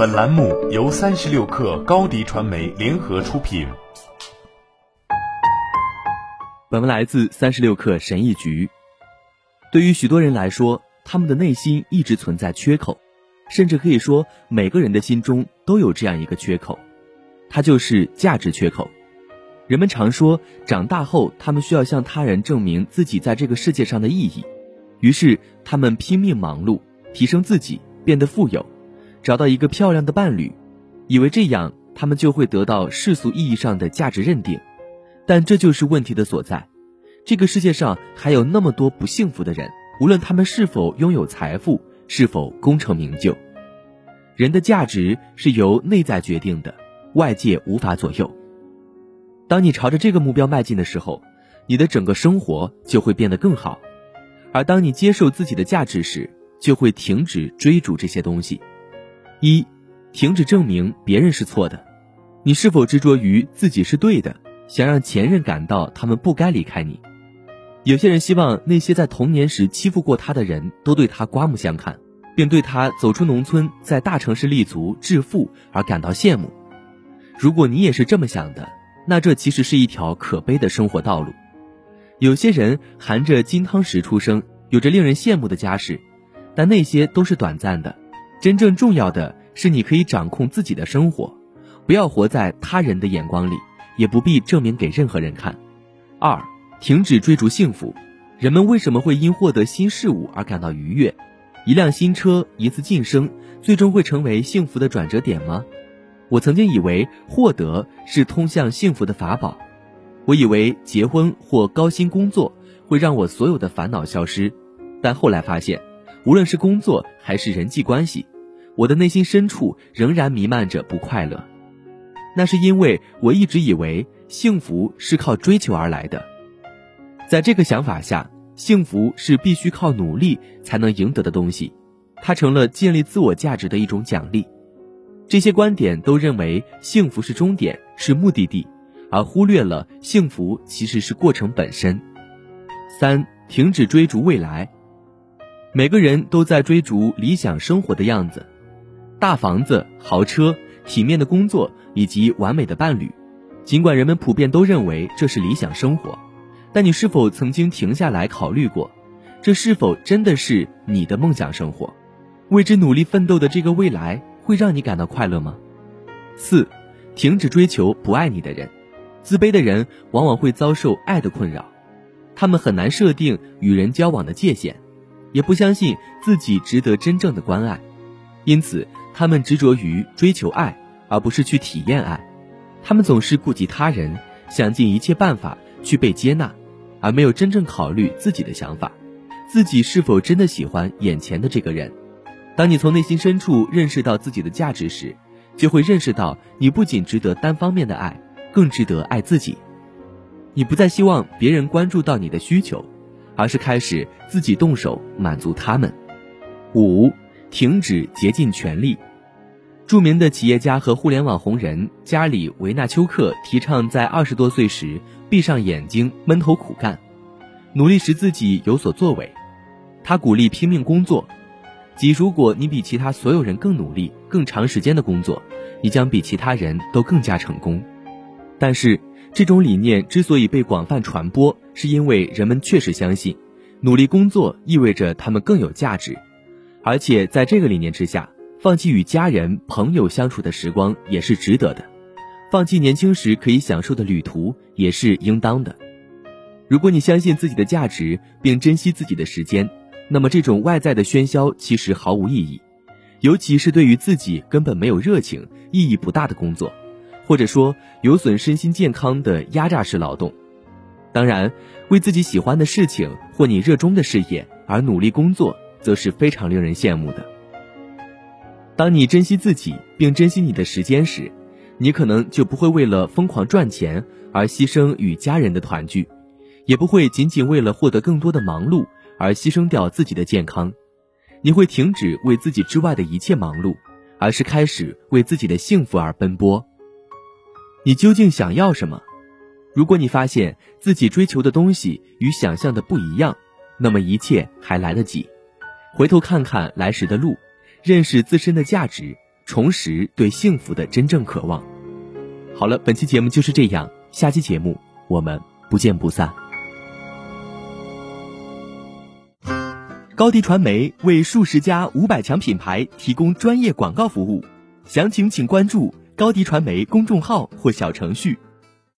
本栏目由三十六氪高低传媒联合出品。本文来自三十六氪神译局。对于许多人来说，他们的内心一直存在缺口，甚至可以说每个人的心中都有这样一个缺口，它就是价值缺口。人们常说，长大后他们需要向他人证明自己在这个世界上的意义，于是他们拼命忙碌，提升自己，变得富有，找到一个漂亮的伴侣，以为这样他们就会得到世俗意义上的价值认定。但这就是问题的所在。这个世界上还有那么多不幸福的人，无论他们是否拥有财富，是否功成名就。人的价值是由内在决定的，外界无法左右。当你朝着这个目标迈进的时候，你的整个生活就会变得更好；而当你接受自己的价值时，就会停止追逐这些东西。一，停止证明别人是错的。你是否执着于自己是对的，想让前任感到他们不该离开你？有些人希望那些在童年时欺负过他的人都对他刮目相看，并对他走出农村，在大城市立足致富而感到羡慕。如果你也是这么想的，那这其实是一条可悲的生活道路。有些人含着金汤匙出生，有着令人羡慕的家世，但那些都是短暂的。真正重要的是，你可以掌控自己的生活，不要活在他人的眼光里，也不必证明给任何人看。二，停止追逐幸福。人们为什么会因获得新事物而感到愉悦？一辆新车，一次晋升，最终会成为幸福的转折点吗？我曾经以为获得是通向幸福的法宝，我以为结婚或高薪工作会让我所有的烦恼消失，但后来发现，无论是工作还是人际关系，我的内心深处仍然弥漫着不快乐。那是因为我一直以为幸福是靠追求而来的，在这个想法下，幸福是必须靠努力才能赢得的东西，它成了建立自我价值的一种奖励。这些观点都认为幸福是终点，是目的地，而忽略了幸福其实是过程本身。三，停止追逐未来。每个人都在追逐理想生活的样子，大房子、豪车、体面的工作以及完美的伴侣。尽管人们普遍都认为这是理想生活，但你是否曾经停下来考虑过，这是否真的是你的梦想生活？为之努力奋斗的这个未来。会让你感到快乐吗？四，停止追求不爱你的人。自卑的人往往会遭受爱的困扰，他们很难设定与人交往的界限，也不相信自己值得真正的关爱，因此他们执着于追求爱，而不是去体验爱。他们总是顾及他人，想尽一切办法去被接纳，而没有真正考虑自己的想法，自己是否真的喜欢眼前的这个人。当你从内心深处认识到自己的价值时，就会认识到你不仅值得单方面的爱，更值得爱自己。你不再希望别人关注到你的需求，而是开始自己动手满足他们。五，停止竭尽全力。著名的企业家和互联网红人加里·维纳丘克提倡在二十多岁时闭上眼睛闷头苦干，努力使自己有所作为。他鼓励拼命工作。即如果你比其他所有人更努力、更长时间的工作，你将比其他人都更加成功。但是，这种理念之所以被广泛传播，是因为人们确实相信，努力工作意味着他们更有价值，而且在这个理念之下，放弃与家人、朋友相处的时光也是值得的，放弃年轻时可以享受的旅途也是应当的。如果你相信自己的价值，并珍惜自己的时间。那么，这种外在的喧嚣其实毫无意义，尤其是对于自己根本没有热情、意义不大的工作，或者说有损身心健康的压榨式劳动。当然，为自己喜欢的事情或你热衷的事业而努力工作，则是非常令人羡慕的。当你珍惜自己并珍惜你的时间时，你可能就不会为了疯狂赚钱而牺牲与家人的团聚，也不会仅仅为了获得更多的忙碌。而牺牲掉自己的健康，你会停止为自己之外的一切忙碌，而是开始为自己的幸福而奔波。你究竟想要什么？如果你发现自己追求的东西与想象的不一样，那么一切还来得及。回头看看来时的路，认识自身的价值，重拾对幸福的真正渴望。好了，本期节目就是这样，下期节目我们不见不散。高迪传媒为数十家五百强品牌提供专业广告服务，详情请关注高迪传媒公众号或小程序。